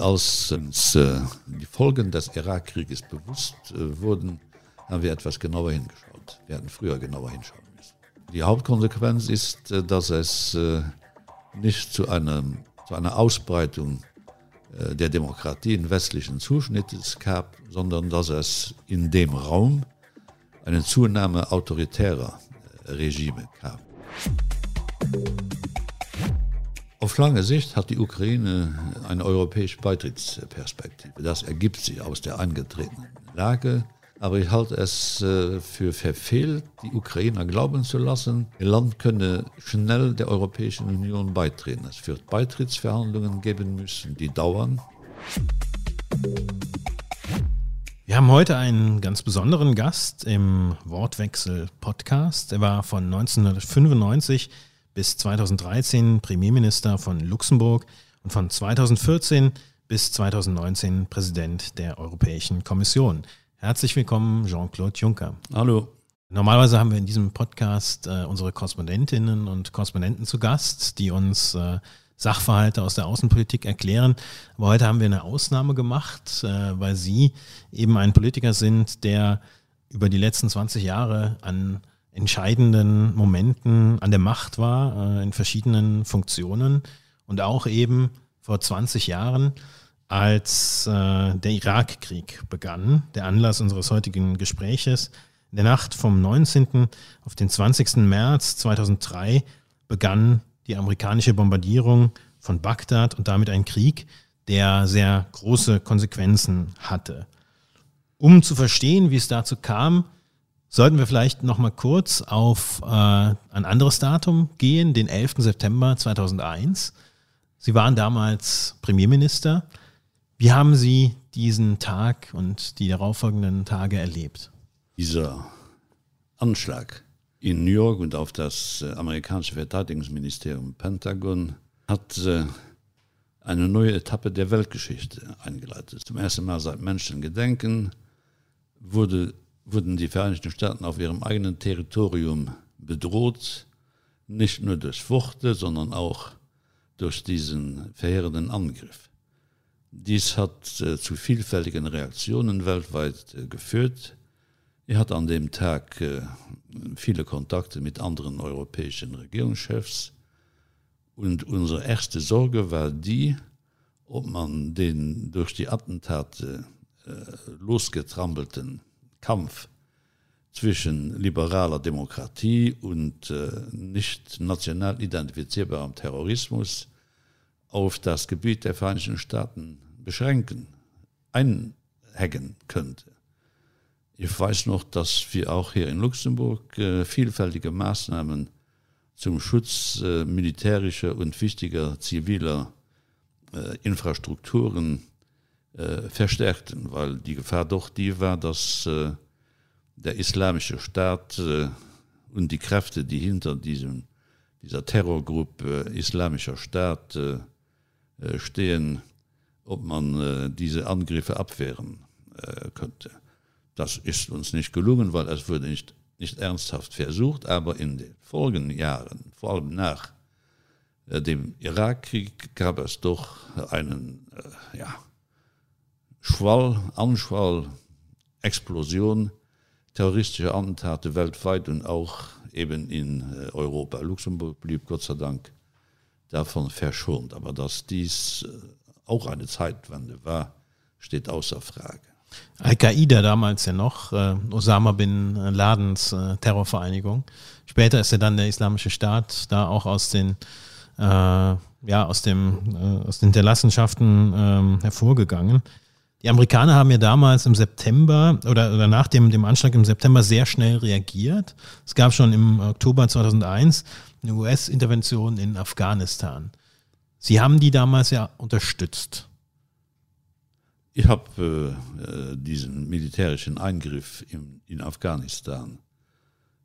Als uns äh, die Folgen des Irakkrieges bewusst äh, wurden, haben wir etwas genauer hingeschaut. Wir hatten früher genauer hinschauen müssen. Die Hauptkonsequenz ist, äh, dass es äh, nicht zu, einem, zu einer Ausbreitung äh, der Demokratie in westlichen Zuschnittes gab, sondern dass es in dem Raum eine Zunahme autoritärer Regime gab. Auf lange Sicht hat die Ukraine eine europäische Beitrittsperspektive. Das ergibt sich aus der angetretenen Lage. Aber ich halte es äh, für verfehlt, die Ukrainer glauben zu lassen, ihr Land könne schnell der Europäischen Union beitreten. Es wird Beitrittsverhandlungen geben müssen, die dauern. Wir haben heute einen ganz besonderen Gast im Wortwechsel-Podcast. Er war von 1995 bis 2013 Premierminister von Luxemburg und von 2014 bis 2019 Präsident der Europäischen Kommission. Herzlich willkommen, Jean-Claude Juncker. Hallo. Normalerweise haben wir in diesem Podcast äh, unsere Korrespondentinnen und Korrespondenten zu Gast, die uns äh, Sachverhalte aus der Außenpolitik erklären. Aber heute haben wir eine Ausnahme gemacht, äh, weil Sie eben ein Politiker sind, der über die letzten 20 Jahre an entscheidenden Momenten an der Macht war, äh, in verschiedenen Funktionen und auch eben vor 20 Jahren, als äh, der Irakkrieg begann, der Anlass unseres heutigen Gespräches. In der Nacht vom 19. auf den 20. März 2003 begann die amerikanische Bombardierung von Bagdad und damit ein Krieg, der sehr große Konsequenzen hatte. Um zu verstehen, wie es dazu kam, Sollten wir vielleicht noch mal kurz auf äh, ein anderes Datum gehen, den 11. September 2001. Sie waren damals Premierminister. Wie haben Sie diesen Tag und die darauffolgenden Tage erlebt? Dieser Anschlag in New York und auf das äh, amerikanische Verteidigungsministerium Pentagon hat äh, eine neue Etappe der Weltgeschichte eingeleitet. Zum ersten Mal seit Menschengedenken wurde wurden die Vereinigten Staaten auf ihrem eigenen Territorium bedroht, nicht nur durch Worte, sondern auch durch diesen verheerenden Angriff. Dies hat äh, zu vielfältigen Reaktionen weltweit äh, geführt. Er hat an dem Tag äh, viele Kontakte mit anderen europäischen Regierungschefs und unsere erste Sorge war die, ob man den durch die Attentate äh, losgetrampelten Kampf zwischen liberaler Demokratie und äh, nicht national identifizierbarem Terrorismus auf das Gebiet der Vereinigten Staaten beschränken, einhängen könnte. Ich weiß noch, dass wir auch hier in Luxemburg äh, vielfältige Maßnahmen zum Schutz äh, militärischer und wichtiger ziviler äh, Infrastrukturen äh, verstärkten, weil die Gefahr doch die war, dass äh, der islamische Staat äh, und die Kräfte, die hinter diesem, dieser Terrorgruppe äh, islamischer Staat äh, äh, stehen, ob man diese Angriffe abwehren könnte. Das ist uns nicht gelungen, weil es wurde nicht, nicht ernsthaft versucht, aber in den folgenden Jahren, vor allem nach dem Irakkrieg, gab es doch einen ja, Schwall, Anschwall, Explosion terroristischer Attentate weltweit und auch eben in äh, Europa. Luxemburg blieb Gott sei Dank davon verschont, aber dass dies äh, auch eine Zeitwende war, steht außer Frage. Al-Qaida damals ja noch, äh, Osama bin Ladens äh, Terrorvereinigung. Später ist ja dann der Islamische Staat da auch aus den äh, ja aus dem äh, aus den Hinterlassenschaften ähm, hervorgegangen. Die Amerikaner haben ja damals im September oder, oder nach dem, dem Anschlag im September sehr schnell reagiert. Es gab schon im Oktober 2001 eine US-Intervention in Afghanistan. Sie haben die damals ja unterstützt. Ich habe äh, diesen militärischen Eingriff in, in Afghanistan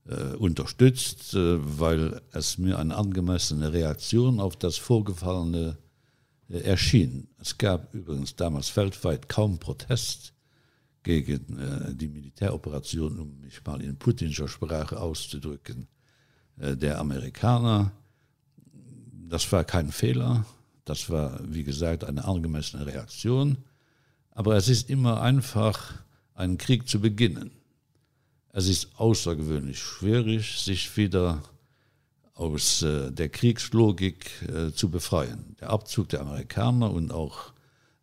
äh, unterstützt, äh, weil es mir eine angemessene Reaktion auf das vorgefallene Äh, erschien. Es gab übrigens damals weltweit kaum Protest gegen äh, die Militäroperation, um mich mal in putinscher Sprache auszudrücken, äh, der Amerikaner. Das war kein Fehler. Das war, wie gesagt, eine angemessene Reaktion. Aber es ist immer einfach, einen Krieg zu beginnen. Es ist außergewöhnlich schwierig, sich wieder aus äh, der Kriegslogik äh, zu befreien. Der Abzug der Amerikaner und auch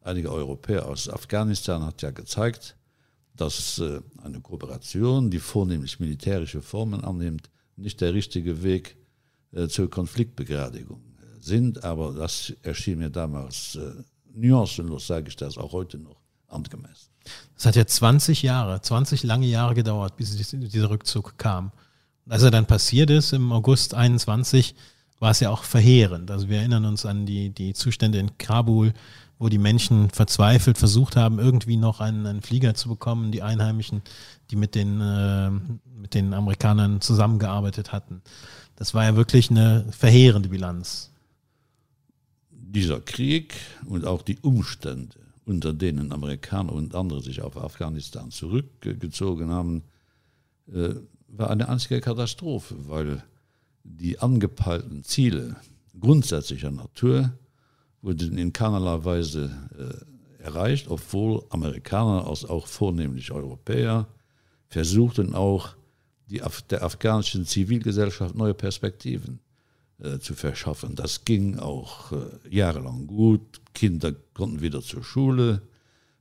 einige Europäer aus Afghanistan hat ja gezeigt, dass äh, eine Kooperation, die vornehmlich militärische Formen annimmt, nicht der richtige Weg äh, zur Konfliktbegradigung sind, aber das erschien mir damals äh, nuancenlos, sage ich das auch heute noch angemessen. Es hat ja 20 Jahre, 20 lange Jahre gedauert, bis dieser Rückzug kam. Als er dann passiert ist, im August 21, war es ja auch verheerend. Also wir erinnern uns an die, die Zustände in Kabul, wo die Menschen verzweifelt versucht haben, irgendwie noch einen, einen Flieger zu bekommen, die Einheimischen, die mit den, äh, mit den Amerikanern zusammengearbeitet hatten. Das war ja wirklich eine verheerende Bilanz. Dieser Krieg und auch die Umstände, unter denen Amerikaner und andere sich auf Afghanistan zurückgezogen haben, äh, war eine einzige Katastrophe, weil die angepeilten Ziele grundsätzlicher Natur wurden in keinerlei Weise äh, erreicht, obwohl Amerikaner als auch vornehmlich Europäer versuchten auch die Af der afghanischen Zivilgesellschaft neue Perspektiven äh, zu verschaffen. Das ging auch äh, jahrelang gut. Kinder konnten wieder zur Schule,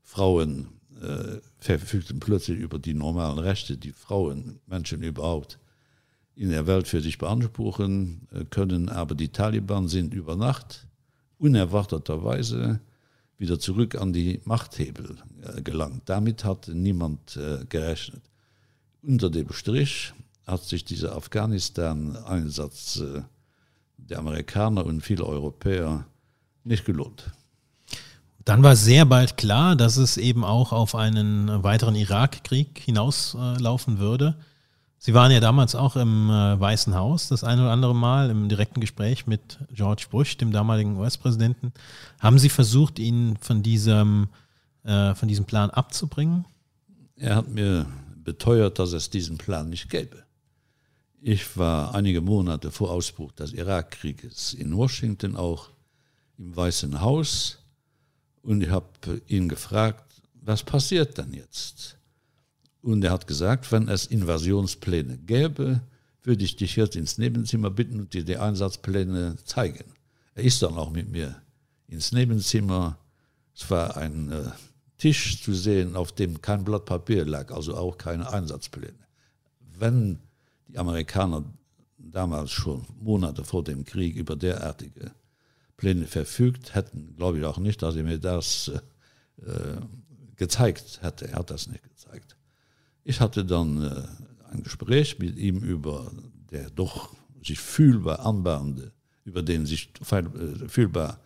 Frauen äh, verfügten plötzlich über die normalen Rechte, die Frauen Menschen überhaupt in der Welt für sich beanspruchen äh, können, aber die Taliban sind über Nacht unerwarteterweise wieder zurück an die Machthebel äh, gelangt. Damit hat niemand äh, gerechnet. Unter dem Strich hat sich dieser Afghanistan-Einsatz äh, der Amerikaner und viele Europäer nicht gelohnt. Dann war sehr bald klar, dass es eben auch auf einen weiteren Irakkrieg hinauslaufen würde. Sie waren ja damals auch im äh, Weißen Haus das eine oder andere Mal im direkten Gespräch mit George Bush, dem damaligen US-Präsidenten. Haben Sie versucht, ihn von diesem, äh, von diesem Plan abzubringen? Er hat mir beteuert, dass es diesen Plan nicht gäbe. Ich war einige Monate vor Ausbruch des Irakkrieges in Washington auch im Weißen Haus und ich habe ihn gefragt, was passiert denn jetzt? Und er hat gesagt, wenn es Invasionspläne gäbe, würde ich dich jetzt ins Nebenzimmer bitten und dir die Einsatzpläne zeigen. Er ist dann auch mit mir ins Nebenzimmer. Es war ein äh, Tisch zu sehen, auf dem kein Blatt Papier lag, also auch keine Einsatzpläne. Wenn die Amerikaner damals schon Monate vor dem Krieg über derartige Pläne verfügt hätten, glaube ich auch nicht, dass er mir das äh, gezeigt hätte. Er hat das nicht gezeigt. Ich hatte dann äh, ein Gespräch mit ihm über der doch sich fühlbar anbahnende, über den sich äh, fühlbar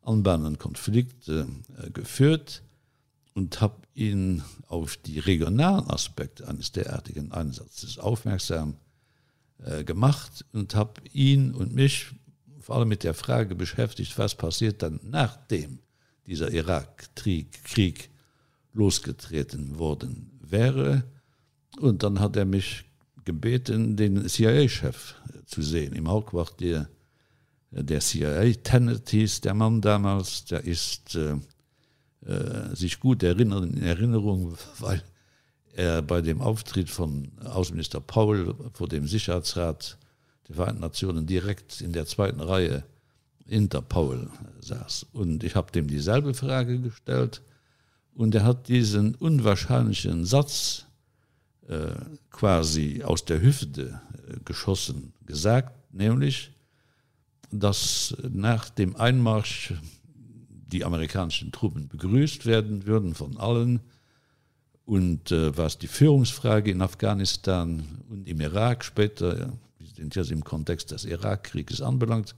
anbahnenden Konflikt äh, geführt und habe ihn auf die regionalen Aspekte eines derartigen Einsatzes aufmerksam äh, gemacht und habe ihn und mich vor allem mit der Frage beschäftigt, was passiert dann nachdem dieser Irakkrieg Krieg losgetreten worden wäre. Und dann hat er mich gebeten, den CIA-Chef zu sehen im Hauptquartier der CIA. Tennetis, der Mann damals, der ist äh, äh, sich gut erinnern in Erinnerung, weil er bei dem Auftritt von Außenminister Paul vor dem Sicherheitsrat der Vereinten Nationen direkt in der zweiten Reihe hinter Paul saß. Und ich habe dem dieselbe Frage gestellt. Und er hat diesen unwahrscheinlichen Satz äh, quasi aus der Hüfte äh, geschossen. Gesagt, nämlich, dass nach dem Einmarsch die amerikanischen Truppen begrüßt werden würden von allen. Und äh, was die Führungsfrage in Afghanistan und im Irak später jetzt im Kontext des Irakkrieges anbelangt,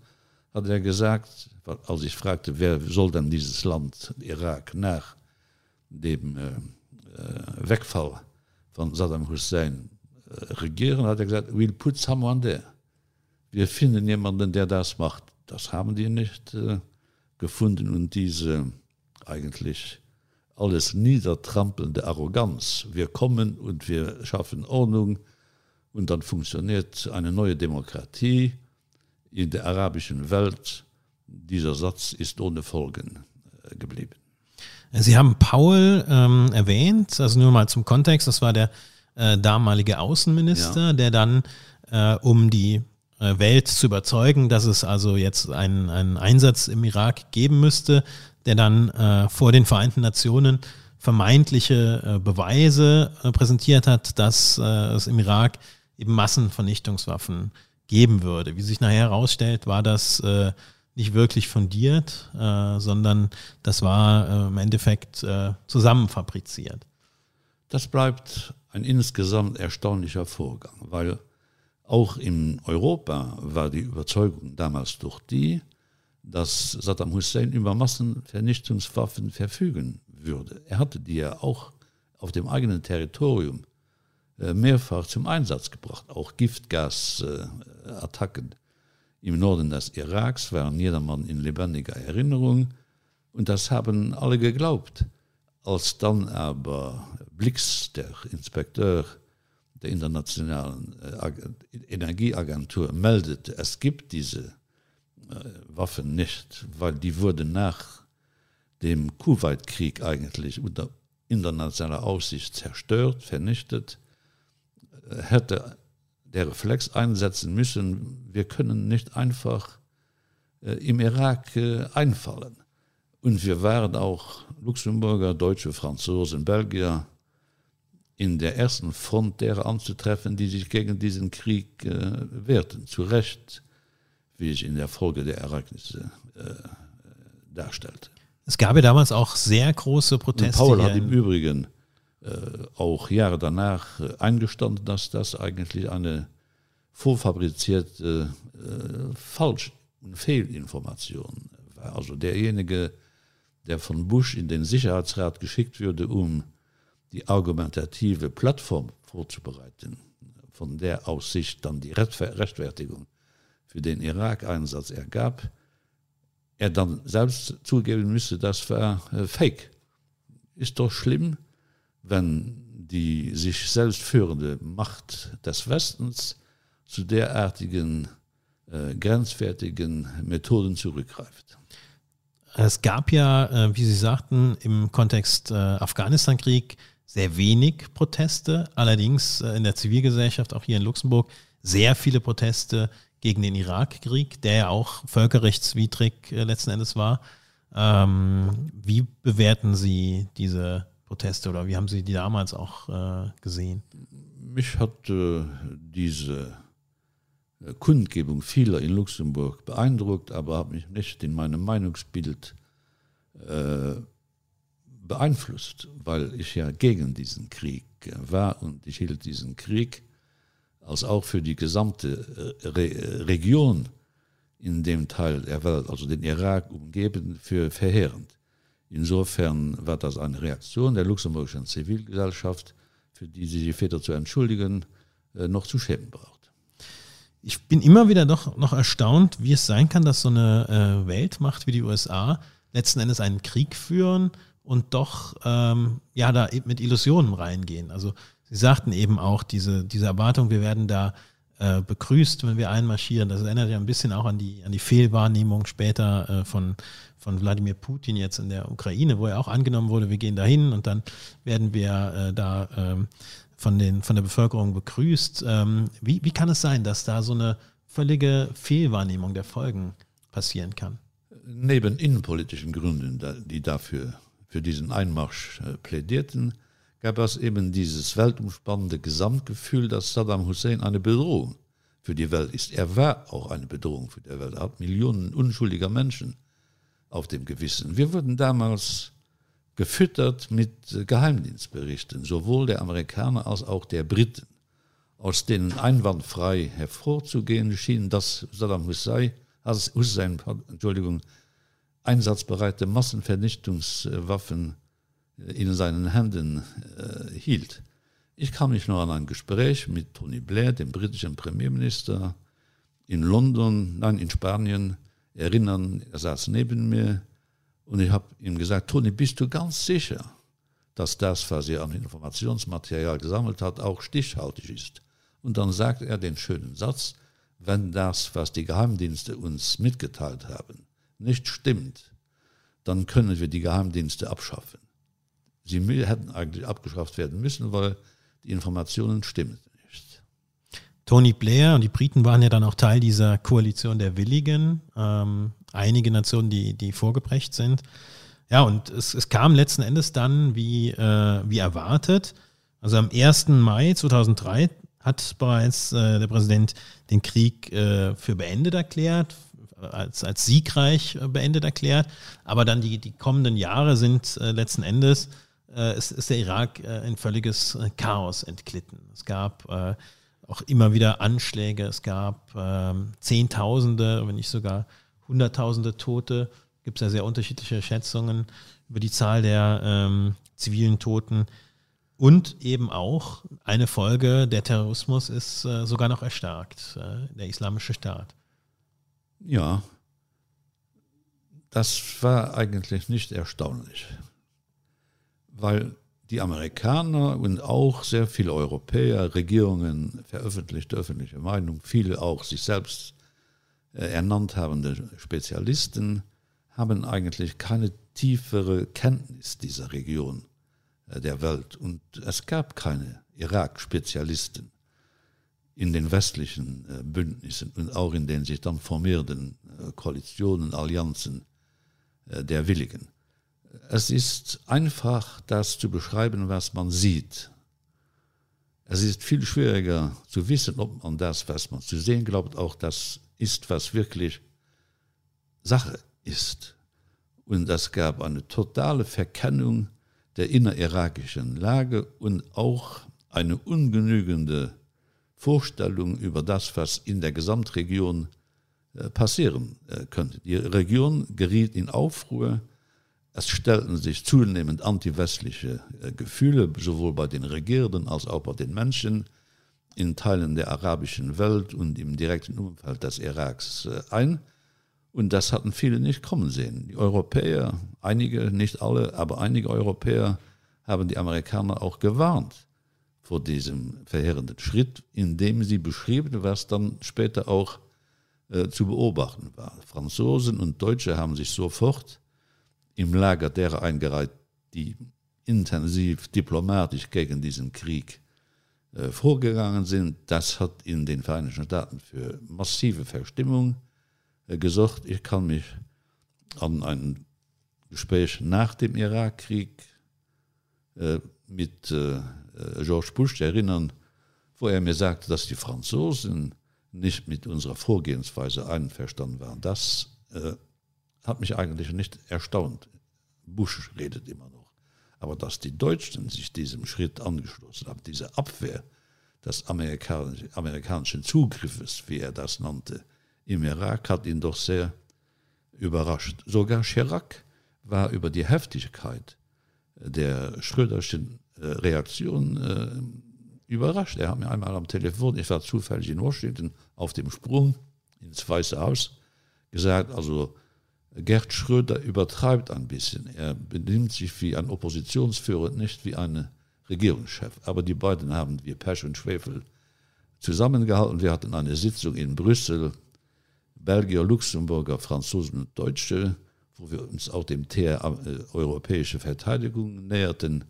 hat er gesagt, als ich fragte, wer soll denn dieses Land Irak nach dem äh, äh, Wegfall von Saddam Hussein äh, regieren, hat er gesagt, we'll put someone there. Wir finden jemanden, der das macht. Das haben die nicht äh, gefunden und diese eigentlich alles niedertrampelnde Arroganz. Wir kommen und wir schaffen Ordnung, und dann funktioniert eine neue Demokratie in der arabischen Welt, dieser Satz ist ohne Folgen äh, geblieben. Sie haben Paul ähm, erwähnt, also nur mal zum Kontext, das war der äh, damalige Außenminister, ja. der dann, äh, um die äh, Welt zu überzeugen, dass es also jetzt einen, einen Einsatz im Irak geben müsste, der dann äh, vor den Vereinten Nationen vermeintliche äh, Beweise äh, präsentiert hat, dass äh, es im Irak eben Massenvernichtungswaffen geben würde. Wie sich nachher herausstellt, war das äh, nicht wirklich fundiert, äh, sondern das war äh, im Endeffekt äh, zusammenfabriziert. Das bleibt ein insgesamt erstaunlicher Vorgang, weil auch in Europa war die Überzeugung damals durch die, dass Saddam Hussein über Massenvernichtungswaffen verfügen würde. Er hatte die ja auch auf dem eigenen Territorium mehrfach zum Einsatz gebracht, auch Giftgasattacken im Norden des Iraks waren jedermann in lebendiger Erinnerung. Und das haben alle geglaubt. Als dann aber Blix, der Inspekteur der internationalen äh, Energieagentur meldete, es gibt diese äh, Waffen nicht, weil die wurde nach dem Kuwaitkrieg eigentlich unter internationaler Aussicht zerstört, vernichtet, äh, hätte der Reflex einsetzen müssen, wir können nicht einfach äh, im Irak äh, einfallen. Und wir waren auch Luxemburger, Deutsche, Franzosen, Belgier, in der ersten Front derer anzutreffen, die sich gegen diesen Krieg äh, wehrten. Zu Recht, wie ich in der Folge der Ereignisse äh, darstellte. Es gab ja damals auch sehr große Proteste. Und Paul hat im Übrigen äh, auch Jahre danach äh, eingestanden, dass das eigentlich eine vorfabrizierte äh, falsch Fehlinformation war. Also derjenige, der von Bush in den Sicherheitsrat geschickt würde, um die argumentative Plattform vorzubereiten, von der aus sich dann die Rechtfertigung für den Irak-Einsatz ergab, er dann selbst zugeben müsste, das war äh, fake. Ist doch schlimm, wenn die sich selbst führende Macht des Westens zu derartigen äh, grenzwertigen Methoden zurückgreift. Es gab ja, äh, wie Sie sagten, im Kontext äh, Afghanistan-Krieg sehr wenig Proteste, allerdings äh, in der Zivilgesellschaft, auch hier in Luxemburg, sehr viele Proteste gegen den Irakkrieg, der ja auch völkerrechtswidrig äh, letzten Endes war. Ähm, wie bewerten Sie diese Proteste oder wie haben Sie die damals auch äh, gesehen? Mich hat äh, diese äh, Kundgebung vieler in Luxemburg beeindruckt, aber habe mich nicht in meinem Meinungsbild äh, beeinflusst, weil ich ja gegen diesen Krieg war und ich hielt diesen Krieg als auch für die gesamte äh, Re Region in dem Teil der Welt, also den Irak umgeben, für verheerend. Insofern war das eine Reaktion der luxemburgischen Zivilgesellschaft, für die sie die Väter zu entschuldigen, äh, noch zu schämen braucht. Ich bin immer wieder doch noch erstaunt, wie es sein kann, dass so eine äh, Weltmacht wie die USA letzten Endes einen Krieg führen, und doch ähm, ja da mit Illusionen reingehen. Also Sie sagten eben auch diese, diese Erwartung, wir werden da äh, begrüßt, wenn wir einmarschieren. Das erinnert ja ein bisschen auch an die, an die Fehlwahrnehmung später äh, von, von Wladimir Putin jetzt in der Ukraine, wo er auch angenommen wurde, wir gehen dahin und dann werden wir äh, da ähm, von, den, von der Bevölkerung begrüßt. Ähm, wie, wie kann es sein, dass da so eine völlige Fehlwahrnehmung der Folgen passieren kann? Neben innenpolitischen Gründen, die dafür für diesen Einmarsch äh, plädierten, gab es eben dieses weltumspannende Gesamtgefühl, dass Saddam Hussein eine Bedrohung für die Welt ist. Er war auch eine Bedrohung für die Welt. Er hat Millionen unschuldiger Menschen auf dem Gewissen. Wir wurden damals gefüttert mit Geheimdienstberichten, sowohl der Amerikaner als auch der Briten, aus denen einwandfrei hervorzugehen schien, dass Saddam Hussein, Hussein Entschuldigung, einsatzbereite Massenvernichtungswaffen in seinen Händen äh, hielt. Ich kam mich noch an ein Gespräch mit Tony Blair, dem britischen Premierminister in London, nein in Spanien erinnern, er saß neben mir und ich habe ihm gesagt, Tony, bist du ganz sicher, dass das, was er an Informationsmaterial gesammelt hat, auch stichhaltig ist. Und dann sagt er den schönen Satz, wenn das, was die Geheimdienste uns mitgeteilt haben, nicht stimmt, dann können wir die Geheimdienste abschaffen. Sie hätten eigentlich abgeschafft werden müssen, weil die Informationen stimmen nicht. Tony Blair und die Briten waren ja dann auch Teil dieser Koalition der Willigen, ähm, einige Nationen, die, die vorgebrecht sind. Ja, und es, es kam letzten Endes dann wie, äh, wie erwartet. Also am 1. Mai 2003 hat bereits äh, der Präsident den Krieg äh, für beendet erklärt, als, als siegreich äh, beendet erklärt. Aber dann die, die kommenden Jahre sind äh, letzten Endes, ist, ist der Irak äh, in völliges äh, Chaos entglitten. Es gab äh, auch immer wieder Anschläge, es gab äh, Zehntausende, wenn nicht sogar Hunderttausende Tote. Gibt es ja sehr unterschiedliche Schätzungen über die Zahl der ähm, zivilen Toten. Und eben auch eine Folge, der Terrorismus ist äh, sogar noch erstarkt, äh, der islamische Staat. Ja, das war eigentlich nicht erstaunlich, weil die Amerikaner und auch sehr viele Europäer, Regierungen, veröffentlichte öffentliche Meinung, viele auch sich selbst äh, ernannt habende Spezialisten, haben eigentlich keine tiefere Kenntnis dieser Region Äh, der Welt und es gab keine Irak-Spezialisten in den westlichen äh, Bündnissen und auch in den sich dann formierenden äh, Koalitionen, Allianzen der Willigen. Es ist einfach das zu beschreiben, was man sieht. Es ist viel schwieriger zu wissen, ob man das, was man zu sehen glaubt, auch das ist, was wirklich Sache ist. Und es gab eine totale Verkennung, der innerirakischen Lage und auch eine ungenügende Vorstellung über das, was in der Gesamtregion äh, passieren äh, könnte. Die Region geriet in Aufruhr, es stellten sich zunehmend antiwestliche äh, Gefühle sowohl bei den Regierenden als auch bei den Menschen in Teilen der arabischen Welt und im direkten Umfeld des Iraks ein. Und das hatten viele nicht kommen sehen. Die Europäer, einige, nicht alle, aber einige Europäer haben die Amerikaner auch gewarnt vor diesem verheerenden Schritt, indem sie beschrieben, was dann später auch äh, zu beobachten war. Franzosen und Deutsche haben sich sofort im Lager derer eingereiht, die intensiv diplomatisch gegen diesen Krieg äh, vorgegangen sind. Das hat in den Vereinigten Staaten für massive Verstimmung, Äh, gesagt, ich kann mich an ein Gespräch nach dem Irakkrieg äh, mit äh, George Bush erinnern, wo er mir sagte, dass die Franzosen nicht mit unserer Vorgehensweise einverstanden waren. Das äh, hat mich eigentlich nicht erstaunt. Bush redet immer noch. Aber dass die Deutschen sich diesem Schritt angeschlossen haben, diese Abwehr des amerikanischen, Zugriffes, wie er das nannte, im Irak hat ihn doch sehr überrascht. Sogar Chirac war über die Heftigkeit der schröderschen äh, Reaktion äh, überrascht. Er hat mir einmal am Telefon, ich war zufällig in Washington auf dem Sprung ins Weiße Haus gesagt, also Gerd Schröder übertreibt ein bisschen. Er benimmt sich wie ein Oppositionsführer, nicht wie eine Regierungschef. Aber die beiden haben wir Pesch und Schwefel zusammengehalten. Wir hatten eine Sitzung in Brüssel Belgier, Luxemburger, Franzosen und Deutsche, wo wir uns auch dem Thema äh, europäische Verteidigung näherten.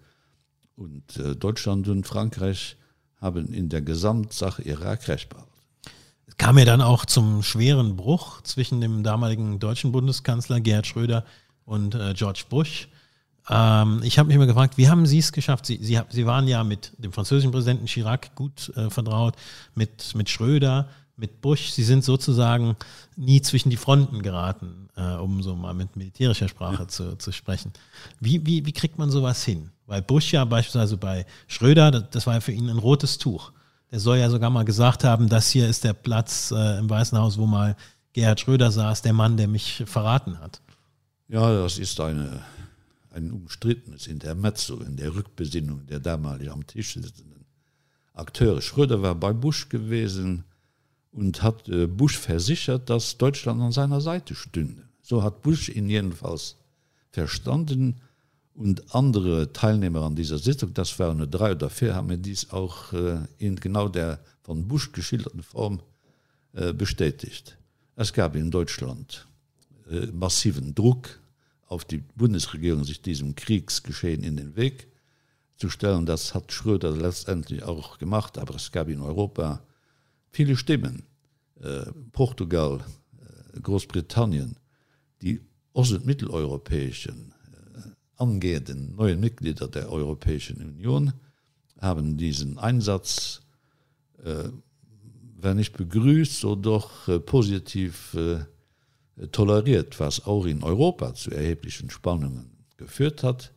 Und äh, Deutschland und Frankreich haben in der Gesamtsache Irak recht behalten. Kam ja dann auch zum schweren Bruch zwischen dem damaligen deutschen Bundeskanzler Gerhard Schröder und äh, George Bush. Ähm, ich habe mich immer gefragt, wie haben Sie es geschafft? Sie, Sie, Sie waren ja mit dem französischen Präsidenten Chirac gut äh, vertraut, mit, mit Schröder, mit Bush, sie sind sozusagen nie zwischen die Fronten geraten, äh, um so mal mit militärischer Sprache zu, zu sprechen. Wie, wie, wie kriegt man sowas hin? Weil Bush ja beispielsweise bei Schröder, das, das war ja für ihn ein rotes Tuch. Der soll ja sogar mal gesagt haben, das hier ist der Platz äh, im Weißen Haus, wo mal Gerhard Schröder saß, der Mann, der mich verraten hat. Ja, das ist eine, ein umstrittenes Intermezzo in der Rückbesinnung der damalig am Tisch sitzenden Akteure. Schröder war bei Bush gewesen, und hat äh, Bush versichert, dass Deutschland an seiner Seite stünde. So hat Bush ihn jedenfalls verstanden und andere Teilnehmer an dieser Sitzung, das waren nur drei oder vier, haben mir dies auch äh, in genau der von Bush geschilderten Form äh, bestätigt. Es gab in Deutschland äh, massiven Druck auf die Bundesregierung sich diesem Kriegsgeschehen in den Weg zu stellen. Das hat Schröder letztendlich auch gemacht, aber es gab in Europa viele Stimmen. Portugal, Großbritannien, die ost- und mitteleuropäischen angehenden neuen Mitglieder der Europäischen Union haben diesen Einsatz äh, wenn nicht begrüßt so doch äh, positiv äh, toleriert, was auch in Europa zu erheblichen Spannungen geführt hat,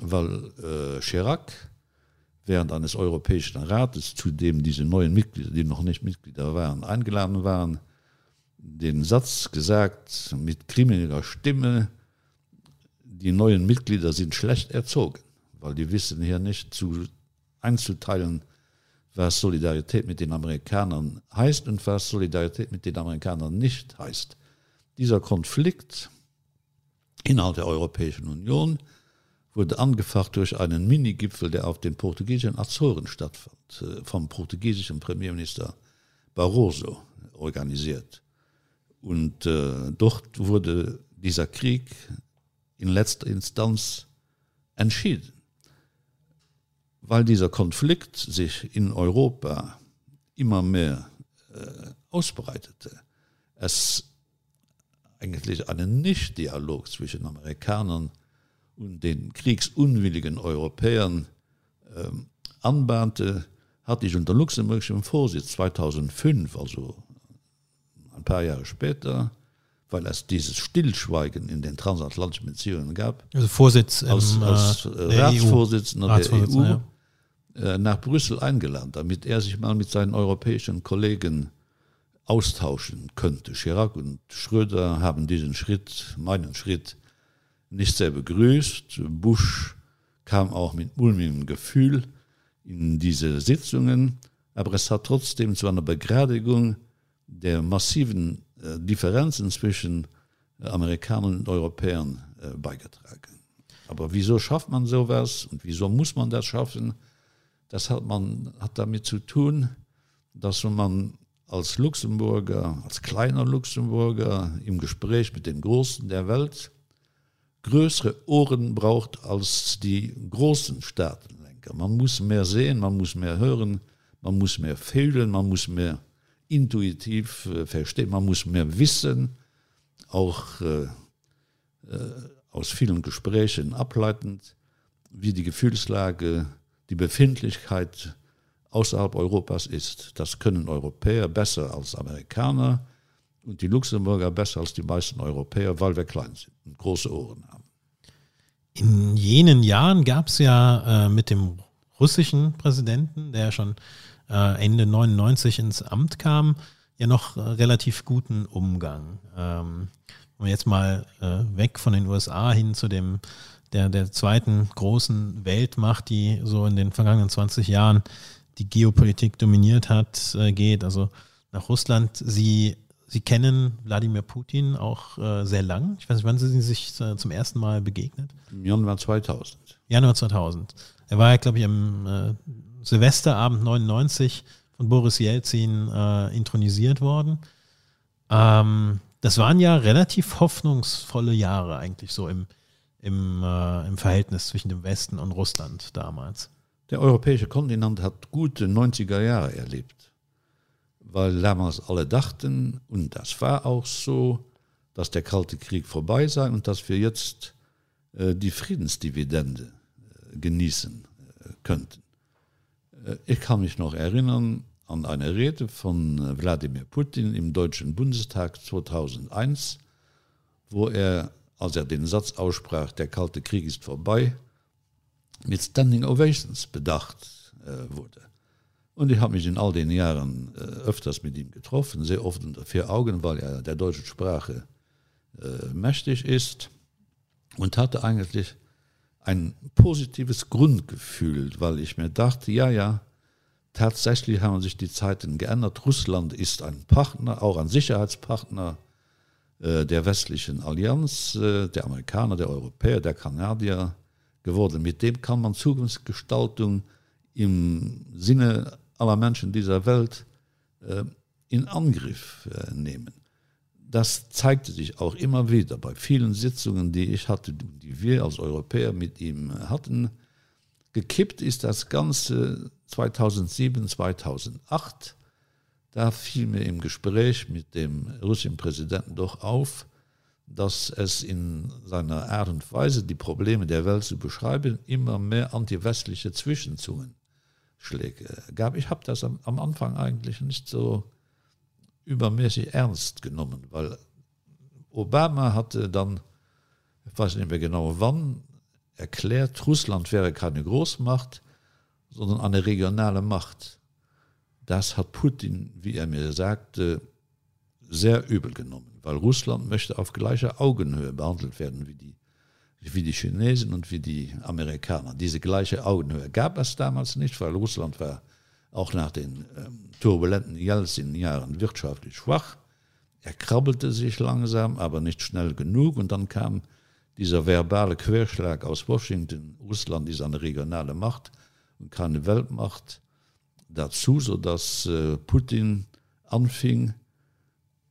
weil äh, Chirac während eines Europäischen Rates, zu dem diese neuen Mitglieder, die noch nicht Mitglieder waren, eingeladen waren, den Satz gesagt mit krimineller Stimme, die neuen Mitglieder sind schlecht erzogen, weil die wissen hier nicht zu einzuteilen, was Solidarität mit den Amerikanern heißt und was Solidarität mit den Amerikanern nicht heißt. Dieser Konflikt innerhalb der Europäischen Union wurde angefacht durch einen Minigipfel, der auf den portugiesischen Azoren stattfand, äh, vom portugiesischen Premierminister Barroso organisiert. Und äh, dort wurde dieser Krieg in letzter Instanz entschieden. Weil dieser Konflikt sich in Europa immer mehr äh, ausbreitete, es eigentlich einen Nichtdialog zwischen Amerikanern und den kriegsunwilligen Europäern äh, anbahnte, hatte ich unter luxemburgischem Vorsitz. 2005, also ein paar Jahre später, weil es dieses Stillschweigen in den transatlantischen Beziehungen gab. Also Vorsitz als, im, als äh, Ratsvorsitzender der EU. Ja Äh, nach Brüssel eingeladen, damit er sich mal mit seinen europäischen Kollegen austauschen könnte. Chirac und Schröder haben diesen Schritt, meinen Schritt, nicht sehr begrüßt. Bush kam auch mit mulmigem Gefühl in diese Sitzungen, aber es hat trotzdem zu einer Begradigung der massiven äh, Differenzen zwischen äh, Amerikanern und Europäern äh, beigetragen. Aber wieso schafft man sowas und wieso muss man das schaffen? das hat man hat damit zu tun dass man als luxemburger als kleiner luxemburger im gespräch mit den großen der welt größere ohren braucht als die großen staatenlenker man muss mehr sehen man muss mehr hören man muss mehr fehlen man muss mehr intuitiv äh, verstehen man muss mehr wissen auch äh, äh, aus vielen gesprächen ableitend wie die gefühlslage die Befindlichkeit außerhalb Europas ist. Das können Europäer besser als Amerikaner und die Luxemburger besser als die meisten Europäer, weil wir klein sind und große Ohren haben. In jenen Jahren gab es ja äh, mit dem russischen Präsidenten, der schon äh, Ende 99 ins Amt kam, ja noch äh, relativ guten Umgang. Ähm, jetzt mal äh, weg von den USA hin zu dem der, der zweiten großen Weltmacht, die so in den vergangenen 20 Jahren die Geopolitik dominiert hat, äh, geht. Also nach Russland. Sie, Sie kennen Wladimir Putin auch äh, sehr lang. Ich weiß nicht, wann Sie sich äh, zum ersten Mal begegnet? Im Januar 2000. Januar 2000. Er war ja, glaube ich, äh, Silvesterabend 99 von Boris Jelzin äh, intronisiert worden. Ähm, das waren ja relativ hoffnungsvolle Jahre eigentlich so im, im, äh, im Verhältnis zwischen dem Westen und Russland damals. Der europäische Kontinent hat gute 90er Jahre erlebt, weil damals alle dachten und das war auch so, dass der kalte Krieg vorbei sei und dass wir jetzt äh, die Friedensdividende äh, genießen äh, könnten. Äh, ich kann mich noch erinnern an eine Rede von äh, Wladimir Putin im Deutschen Bundestag 2001, wo er als er den Satz aussprach, der kalte Krieg ist vorbei, mit Standing Ovations bedacht äh, wurde. Und ich habe mich in all den Jahren öfters mit ihm getroffen, sehr oft unter vier Augen, weil er der deutschen Sprache mächtig ist und hatte eigentlich ein positives Grundgefühl, weil ich mir dachte, ja, ja, tatsächlich haben sich die Zeiten geändert. Russland ist ein Partner, auch ein Sicherheitspartner, Äh, der westlichen Allianz, äh, der Amerikaner, der Europäer, der Kanadier geworden. Mit dem kann man Zukunftsgestaltung im Sinne aller Menschen dieser Welt äh, in Angriff nehmen. Das zeigte sich auch immer wieder bei vielen Sitzungen, die ich hatte, die wir als Europäer mit ihm hatten. Gekippt ist das Ganze 2007, 2008. Da fiel mir im Gespräch mit dem russischen Präsidenten doch auf, dass es in seiner Art und Weise die Probleme der Welt zu beschreiben immer mehr antiwestliche Zwischenzungenschläge gab. Ich habe das am Anfang eigentlich nicht so übermäßig ernst genommen, weil Obama hatte dann ich weiß nicht mehr genau wann erklärt, Russland wäre keine Großmacht, sondern eine regionale Macht. Das hat Putin, wie er mir sagte, sehr übel genommen, weil Russland möchte auf gleicher Augenhöhe behandelt werden wie die, wie die Chinesen und wie die Amerikaner. Diese gleiche Augenhöhe gab es damals nicht, weil Russland war auch nach den ähm, turbulenten Jelzin Jahren wirtschaftlich schwach. Er krabbelte sich langsam, aber nicht schnell genug und dann kam dieser verbale Querschlag aus Washington. Russland ist eine regionale Macht und keine Weltmacht dazu, so dass äh, Putin anfing,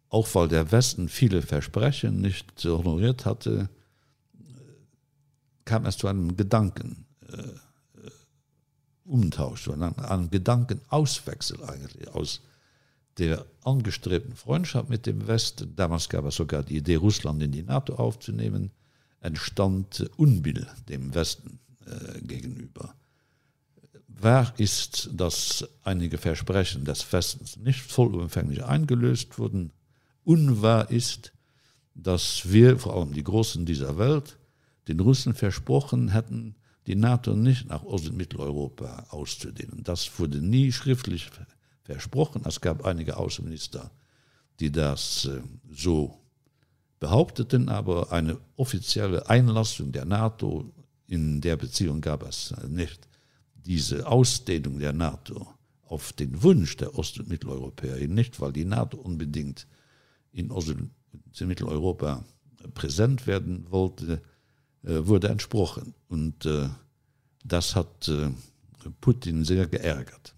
auch weil der Westen viele Versprechen nicht honoriert hatte, kam es zu einem Gedanken. Äh, umtausch an Gedankenauswechsel eigentlich aus der angestrebten Freundschaft mit dem Westen. Damals gab es sogar die Idee, Russland in die NATO aufzunehmen, entstand Unbill dem Westen äh, gegenüber. Wer ist, dass einige Versprechen des Westens nicht vollumfänglich eingelöst wurden? Unwahr ist, dass wir vor allem die Großen dieser Welt den Russen versprochen hätten, die NATO nicht nach Ost- und Mitteleuropa auszudehnen. Das wurde nie schriftlich versprochen. Es gab einige Außenminister, die das äh, so behaupteten, aber eine offizielle Einlassung der NATO in der Beziehung gab es nicht. Diese Ausdehnung der NATO auf den Wunsch der Ost- und Mitteleuropäer nicht, weil die NATO unbedingt in Ost- und Mitteleuropa präsent werden wollte, wurde entsprochen. Und äh, das hat äh, Putin sehr geärgert.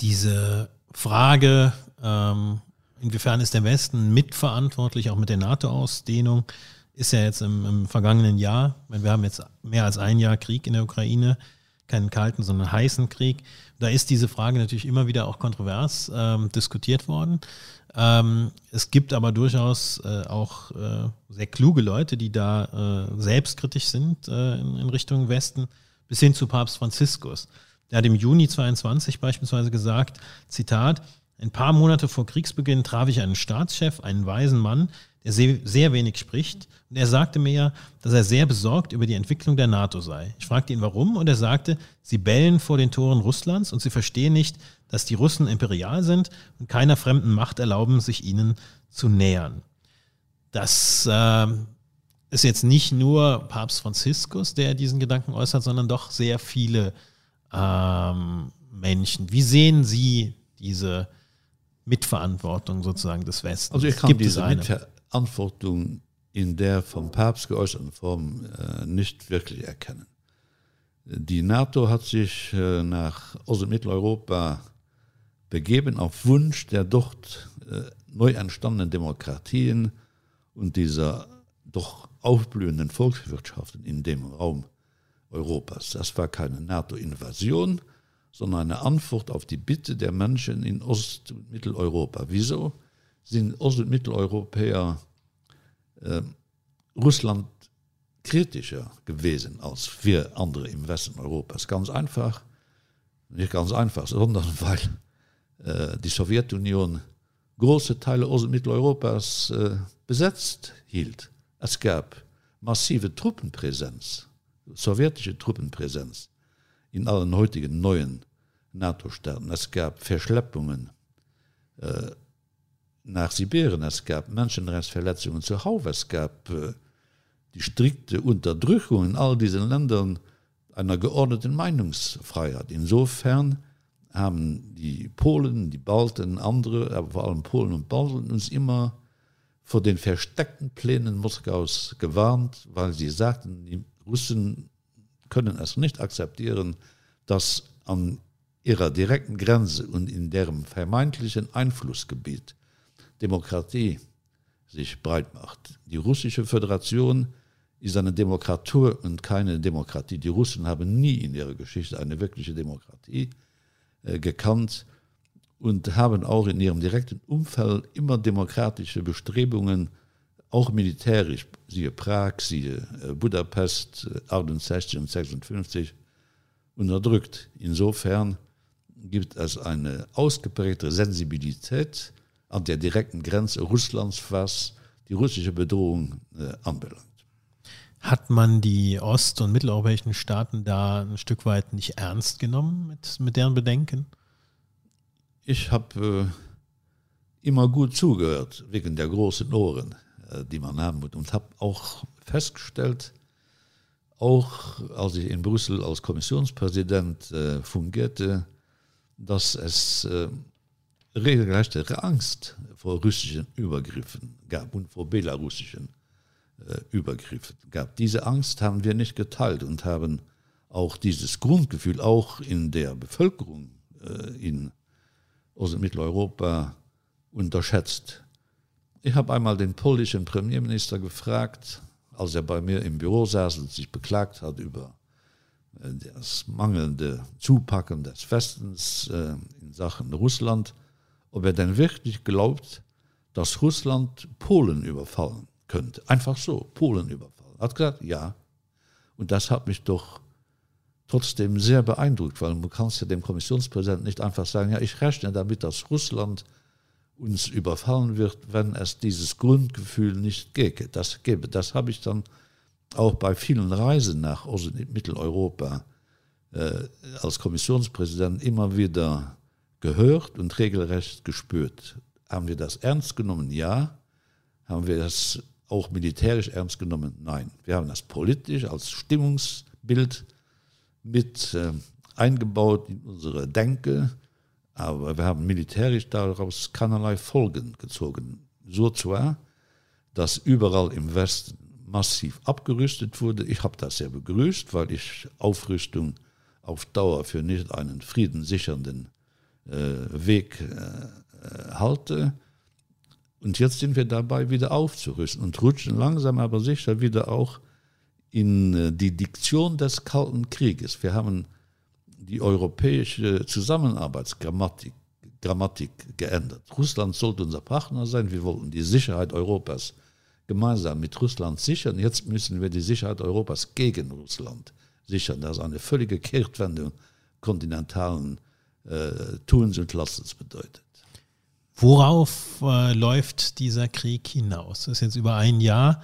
Diese Frage, ähm, inwiefern ist der Westen mitverantwortlich auch mit der NATO-Ausdehnung, ist ja jetzt im, im vergangenen Jahr, wir haben jetzt mehr als ein Jahr Krieg in der Ukraine, keinen kalten, sondern heißen Krieg. Da ist diese Frage natürlich immer wieder auch kontrovers ähm, diskutiert worden. Ähm, es gibt aber durchaus äh, auch äh, sehr kluge Leute, die da äh, selbstkritisch sind äh, in, in, Richtung Westen, bis hin zu Papst Franziskus. Der hat im Juni 22 beispielsweise gesagt, Zitat, ein paar Monate vor Kriegsbeginn traf ich einen Staatschef, einen weisen Mann, der sehr, sehr wenig spricht. Und er sagte mir ja, dass er sehr besorgt über die Entwicklung der NATO sei. Ich fragte ihn warum und er sagte, sie bellen vor den Toren Russlands und sie verstehen nicht, dass die Russen imperial sind und keiner fremden Macht erlauben, sich ihnen zu nähern. Das äh, ist jetzt nicht nur Papst Franziskus, der diesen Gedanken äußert, sondern doch sehr viele ähm, Menschen. Wie sehen Sie diese Mitverantwortung sozusagen des Westens? Also ich kann Gibt diese Mitverantwortung in der vom Papst geäußerten Form äh, nicht wirklich erkennen. Die NATO hat sich äh, nach Ost- und Mitteleuropa begeben auf Wunsch der dort äh, neu entstandenen Demokratien und dieser doch aufblühenden Volkswirtschaften in dem Raum Europas. Das war keine NATO-Invasion, sondern eine Antwort auf die Bitte der Menschen in Ost- und Mitteleuropa. Wieso sind Ost- und Mitteleuropäer äh, Russland kritischer gewesen als wir andere im Westen Europas? Ganz einfach, nicht ganz einfach, sondern weil äh, die Sowjetunion große Teile Ost- und Mitteleuropas äh, besetzt hielt. Es gab massive Truppenpräsenz, sowjetische Truppenpräsenz in allen heutigen neuen NATO-Staaten. Es gab Verschleppungen äh, nach Sibirien, es gab Menschenrechtsverletzungen zu Hause, es gab äh, die strikte Unterdrückung in all diesen Ländern einer geordneten Meinungsfreiheit. Insofern haben die Polen, die Balten, andere, aber vor allem Polen und Balten uns immer vor den versteckten Plänen Moskaus gewarnt, weil sie sagten, die Russen können es nicht akzeptieren, dass an ihrer direkten Grenze und in deren vermeintlichen Einflussgebiet Demokratie sich breit macht. Die russische Föderation ist eine Demokratur und keine Demokratie. Die Russen haben nie in ihrer Geschichte eine wirkliche Demokratie äh, gekannt und haben auch in ihrem direkten Umfeld immer demokratische Bestrebungen, auch militärisch, siehe Prag, siehe äh, Budapest äh, 68 und 56 unterdrückt. Insofern gibt es eine ausgeprägte Sensibilität an der direkten Grenze Russlands, was die russische Bedrohung äh, anbelangt. Hat man die ost- und mitteleuropäischen Staaten da ein Stück weit nicht ernst genommen mit, mit deren Bedenken? Ich habe äh, immer gut zugehört wegen der großen Ohren, äh, die man haben muss und habe auch festgestellt, auch als ich in Brüssel als Kommissionspräsident äh, fungierte, dass es regelrechte Angst vor russischen Übergriffen gab und vor belarussischen äh, Übergriffen gab. Diese Angst haben wir nicht geteilt und haben auch dieses Grundgefühl auch in der Bevölkerung äh, in aus Mitteleuropa unterschätzt. Ich habe einmal den polnischen Premierminister gefragt, als er bei mir im Büro saß und sich beklagt hat über äh, das mangelnde Zupacken des Westens äh, in Sachen Russland, ob er denn wirklich glaubt, dass Russland Polen überfallen könnte. Einfach so, Polen überfallen. Hat gesagt, ja. Und das hat mich doch trotzdem sehr beeindruckt, weil du kannst ja dem Kommissionspräsidenten nicht einfach sagen, ja, ich rechne damit, dass Russland uns überfallen wird, wenn es dieses Grundgefühl nicht gäbe. Das gäbe. Das habe ich dann auch bei vielen Reisen nach Mitteleuropa äh, als Kommissionspräsident immer wieder gehört und regelrecht gespürt. Haben wir das ernst genommen? Ja. Haben wir das auch militärisch ernst genommen? Nein. Wir haben das politisch als Stimmungsbild mit äh, eingebaut in unsere Denke, aber wir haben militärisch daraus keinerlei Folgen gezogen. So zwar, dass überall im Westen massiv abgerüstet wurde. Ich habe das sehr begrüßt, weil ich Aufrüstung auf Dauer für nicht einen friedenssichernden äh, Weg äh, halte. Und jetzt sind wir dabei, wieder aufzurüsten und rutschen langsam aber sicher wieder auch in äh, die Diktion des Kalten Krieges. Wir haben die europäische Zusammenarbeitsgrammatik Grammatik geändert. Russland sollte unser Partner sein. Wir wollten die Sicherheit Europas gemeinsam mit Russland sichern. Jetzt müssen wir die Sicherheit Europas gegen Russland sichern. Das ist eine völlige Kehrtwendung kontinentalen äh, Tuns und Lassens bedeutet. Worauf äh, läuft dieser Krieg hinaus? Das ist jetzt über ein Jahr.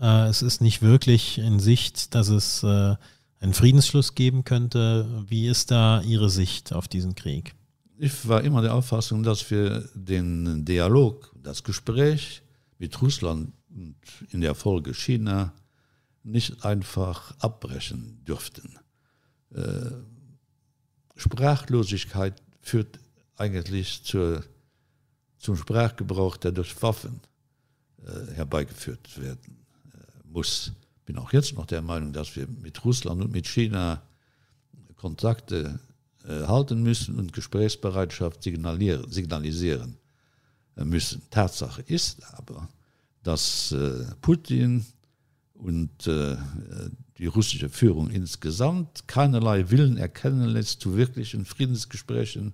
Äh, es ist nicht wirklich in Sicht, dass es äh, einen Friedensschluss geben könnte. Wie ist da Ihre Sicht auf diesen Krieg? Ich war immer der Auffassung, dass wir den Dialog, das Gespräch mit Russland und in der Folge China nicht einfach abbrechen dürften. Sprachlosigkeit führt eigentlich zur, zum Sprachgebrauch, der durch Waffen äh, herbeigeführt werden äh, muss. Bin auch jetzt noch der Meinung, dass wir mit Russland und mit China Kontakte äh, halten müssen und Gesprächsbereitschaft signalisieren äh, müssen. Tatsache ist aber, dass äh, Putin und äh, die russische Führung insgesamt keinerlei Willen erkennen lässt, zu wirklichen Friedensgesprächen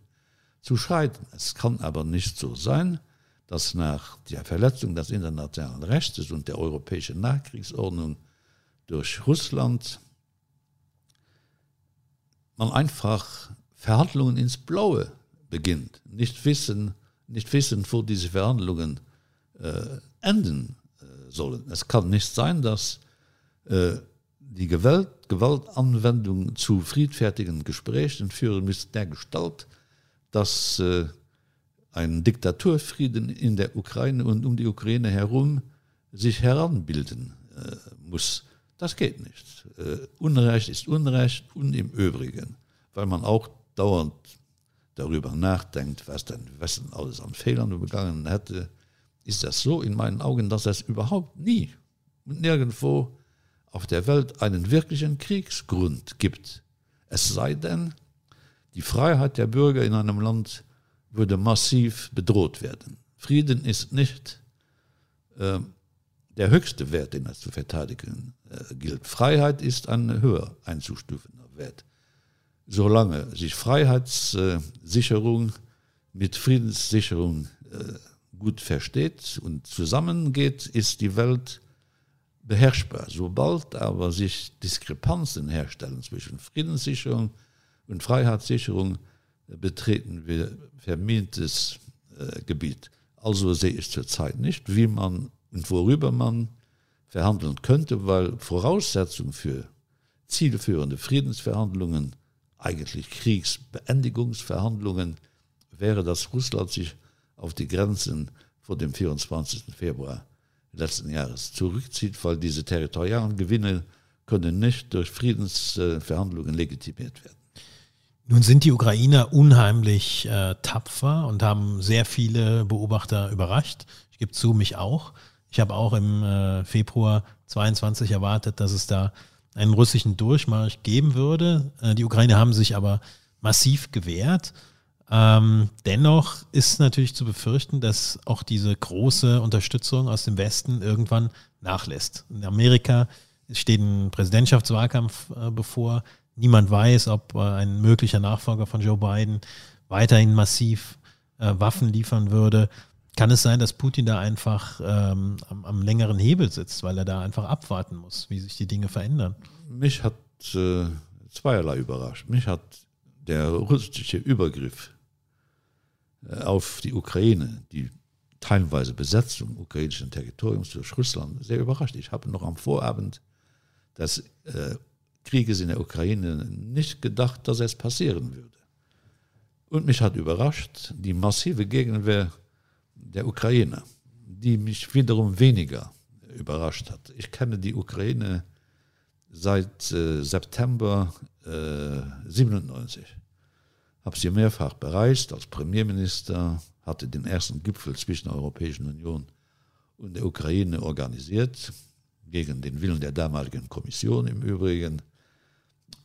zu scheiden. Es kann aber nicht so sein, dass nach der Verletzung des internationalen Rechtes und der europäischen Nachkriegsordnung durch Russland man einfach Verhandlungen ins Blaue beginnt, nicht wissen, nicht wissen, wo diese Verhandlungen äh, enden sollen. Es kann nicht sein, dass äh, die Gewalt, Gewaltanwendung zu friedfertigen Gesprächen führen muss der Gestalt, dass äh, ein Diktaturfrieden in der Ukraine und um die Ukraine herum sich heranbilden äh, muss. Das geht nicht. Äh, Unrecht ist Unrecht und im Übrigen, weil man auch dauernd darüber nachdenkt, was denn Westen alles an Fehlern begangen hätte, ist das so in meinen Augen, dass es überhaupt nie und nirgendwo auf der Welt einen wirklichen Kriegsgrund gibt. Es sei denn, die Freiheit der Bürger in einem Land würde massiv bedroht werden. Frieden ist nicht äh, der höchste Wert, den er zu verteidigen äh, gilt. Freiheit ist ein höher einzustufender Wert. Solange sich Freiheitssicherung mit Friedenssicherung äh, gut versteht und zusammengeht, ist die Welt beherrschbar. Sobald aber sich Diskrepanzen herstellen zwischen Friedenssicherung und Freiheitssicherung, äh, betreten wir vermintes äh, Gebiet. Also sehe ich zurzeit nicht, wie man und worüber man verhandeln könnte, weil Voraussetzung für zielführende Friedensverhandlungen, eigentlich Kriegsbeendigungsverhandlungen, wäre, dass Russland sich auf die Grenzen vor dem 24. Februar letzten Jahres zurückzieht, weil diese territorialen Gewinne können nicht durch Friedensverhandlungen legitimiert werden. Nun sind die Ukrainer unheimlich äh, tapfer und haben sehr viele Beobachter überrascht. Ich gebe zu, mich auch. Ich habe auch im äh, Februar 22 erwartet, dass es da einen russischen Durchmarsch geben würde. Äh, die Ukrainer haben sich aber massiv gewehrt. Ähm, dennoch ist natürlich zu befürchten, dass auch diese große Unterstützung aus dem Westen irgendwann nachlässt. In Amerika steht ein Präsidentschaftswahlkampf äh, bevor. Niemand weiß, ob äh, ein möglicher Nachfolger von Joe Biden weiterhin massiv äh, Waffen liefern würde. Kann es sein, dass Putin da einfach ähm, am, am, längeren Hebel sitzt, weil er da einfach abwarten muss, wie sich die Dinge verändern? Mich hat äh, zweierlei überrascht. Mich hat der russische Übergriff auf die Ukraine, die teilweise Besetzung ukrainischen Territoriums durch Russland sehr überrascht. Ich habe noch am Vorabend des äh, Krieges in der Ukraine nicht gedacht, dass es passieren würde. Und mich hat überrascht die massive Gegenwehr der Ukraine, die mich wiederum weniger überrascht hat. Ich kenne die Ukraine seit äh, September äh, 97 habe sie mehrfach bereist. Als Premierminister, hatte den ersten Gipfel zwischen der Europäischen Union und der Ukraine organisiert, gegen den Willen der damaligen Kommission im Übrigen.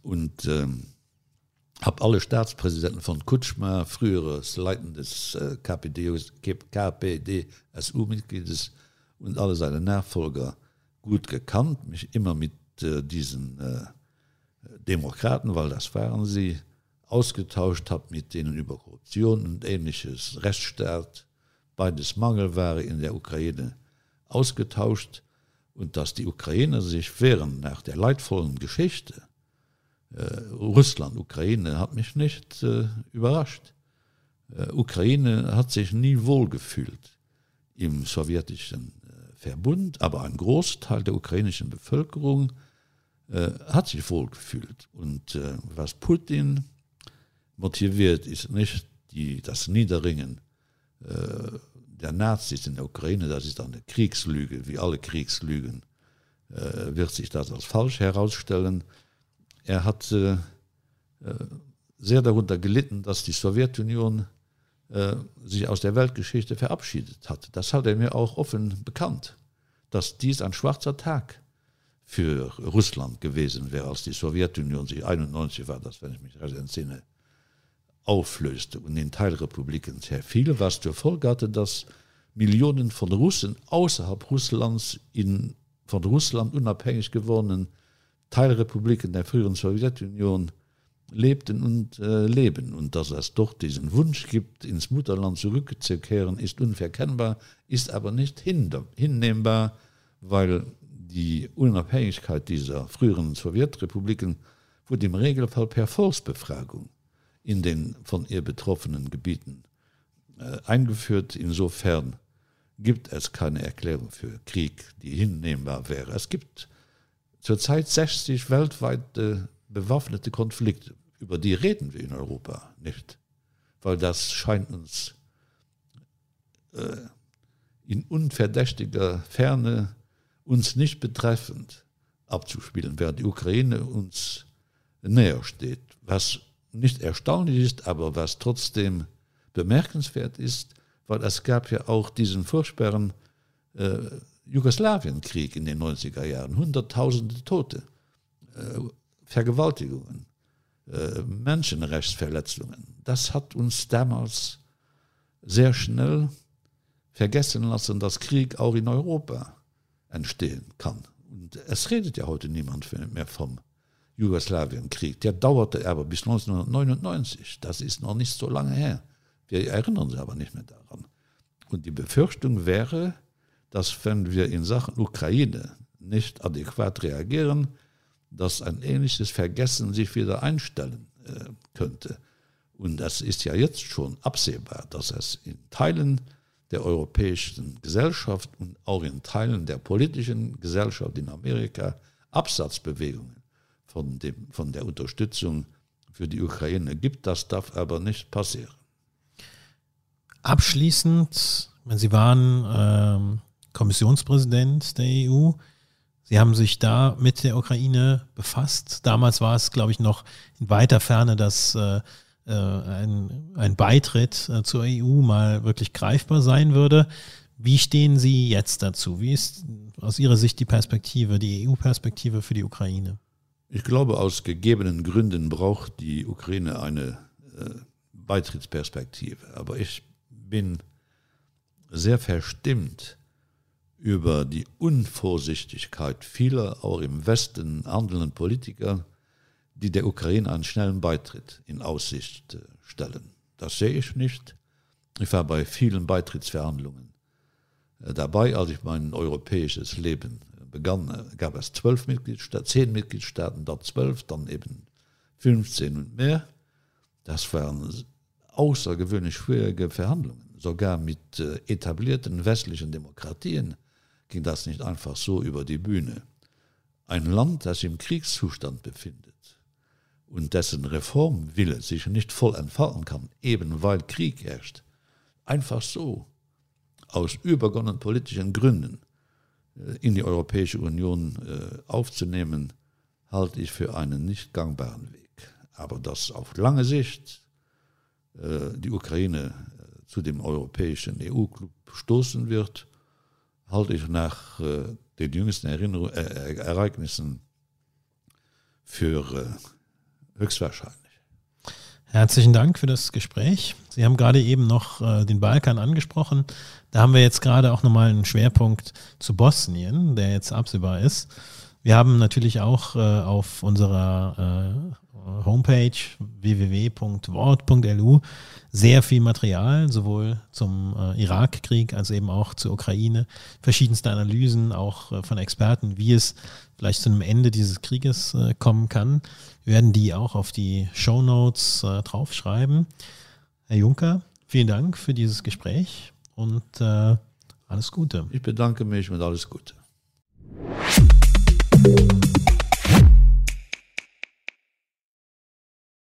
Und ähm, habe alle Staatspräsidenten von Kutschma, früheres leitendes äh, KPD, KPDSU-Mitgliedes und alle seine Nachfolger gut gekannt, mich immer mit äh, diesen äh, Demokraten, weil das waren sie, ausgetauscht habe mit denen über Korruption und ähnliches Rechtsstaat, beides Mangelware in der Ukraine ausgetauscht und dass die Ukrainer sich während nach der leidvollen Geschichte äh, Russland, Ukraine hat mich nicht äh, überrascht. Äh, Ukraine hat sich nie wohlgefühlt im sowjetischen äh, Verbund, aber ein Großteil der ukrainischen Bevölkerung äh, hat sich wohlgefühlt. Und äh, was Putin motiviert ist nicht die das niederringen äh, der nazis in der ukraine das ist eine kriegslüge wie alle kriegslügen äh, wird sich das als falsch herausstellen. Er hat äh, sehr darunter gelitten dass die sowjetunion sich aus der weltgeschichte verabschiedet hat das hat er mir auch offen bekannt dass dies ein schwarzer tag für russland gewesen wäre als die sowjetunion sich 91 war das wenn ich mich entsinne auflöste. Und in Teilrepubliken sehr viele, was zur Folge hatte, dass Millionen von Russen außerhalb Russlands in von Russland unabhängig gewordenen Teilrepubliken der früheren Sowjetunion lebten und äh, leben. Und dass es doch diesen Wunsch gibt, ins Mutterland zurückzukehren, ist unverkennbar, ist aber nicht hinnehmbar, weil die Unabhängigkeit dieser früheren Sowjetrepubliken wurde im Regelfall per Volksbefragung in den von ihr betroffenen Gebieten äh, eingeführt. Insofern gibt es keine Erklärung für Krieg, die hinnehmbar wäre. Es gibt zurzeit 60 weltweite bewaffnete Konflikte, über die reden wir in Europa nicht, weil das scheint uns äh, in unverdächtiger Ferne uns nicht betreffend abzuspielen, während die Ukraine uns näher steht, was nicht erstaunlich ist, aber was trotzdem bemerkenswert ist, weil es gab ja auch diesen furchtbaren äh, Jugoslawienkrieg in den 90er Jahren, hunderttausende Tote, äh, Vergewaltigungen, äh, Menschenrechtsverletzungen. Das hat uns damals sehr schnell vergessen lassen, dass Krieg auch in Europa entstehen kann. Und es redet ja heute niemand mehr vom Jugoslawienkrieg. Der dauerte aber bis 1999. Das ist noch nicht so lange her. Wir erinnern uns aber nicht mehr daran. Und die Befürchtung wäre, dass wenn wir in Sachen Ukraine nicht adäquat reagieren, dass ein ähnliches Vergessen sich wieder einstellen äh, könnte. Und das ist ja jetzt schon absehbar, dass es in Teilen der europäischen Gesellschaft und auch in Teilen der politischen Gesellschaft in Amerika Absatzbewegungen von, dem, von der Unterstützung für die Ukraine gibt. Das darf aber nicht passieren. Abschließend, Sie waren ähm, Kommissionspräsident der EU, Sie haben sich da mit der Ukraine befasst. Damals war es, glaube ich, noch in weiter Ferne, dass äh, äh, ein, ein Beitritt äh, zur EU mal wirklich greifbar sein würde. Wie stehen Sie jetzt dazu? Wie ist aus Ihrer Sicht die Perspektive, die EU-Perspektive für die Ukraine? Ich glaube, aus gegebenen Gründen braucht die Ukraine eine äh, Beitrittsperspektive. Aber ich bin sehr verstimmt über die Unvorsichtigkeit vieler auch im Westen handelnden Politiker, die der Ukraine einen schnellen Beitritt in Aussicht äh, stellen. Das sehe ich nicht. Ich war bei vielen Beitrittsverhandlungen äh, dabei, als ich mein europäisches Leben begann, gab es zwölf Mitgliedstaaten, zehn Mitgliedstaaten, dort zwölf, dann eben 15 und mehr. Das waren außergewöhnlich schwierige Verhandlungen. Sogar mit etablierten westlichen Demokratien ging das nicht einfach so über die Bühne. Ein Land, das im Kriegszustand befindet, und dessen Reformwille sich nicht voll entfalten kann, eben weil Krieg herrscht, einfach so aus übergonnenen politischen Gründen äh, in die Europäische Union äh, aufzunehmen, halte ich für einen nicht gangbaren Weg. Aber dass auf lange Sicht äh, die Ukraine zu dem europäischen EU-Club stoßen wird, halte ich nach den jüngsten Erinnerung, äh, Ereignissen für äh, höchstwahrscheinlich. Herzlichen Dank für das Gespräch. Sie haben gerade eben noch äh, den Balkan angesprochen. Da haben wir jetzt gerade auch nochmal einen Schwerpunkt zu Bosnien, der jetzt absehbar ist. Wir haben natürlich auch äh, auf unserer äh, Homepage www.wort.lu sehr viel Material, sowohl zum Irakkrieg als eben auch zur Ukraine, verschiedenste Analysen auch von Experten, wie es vielleicht zu einem Ende dieses Krieges kommen kann. Wir werden die auch auf die Show Notes äh, draufschreiben. Herr Juncker, vielen Dank für dieses Gespräch und äh, alles Gute. Ich bedanke mich und alles Gute.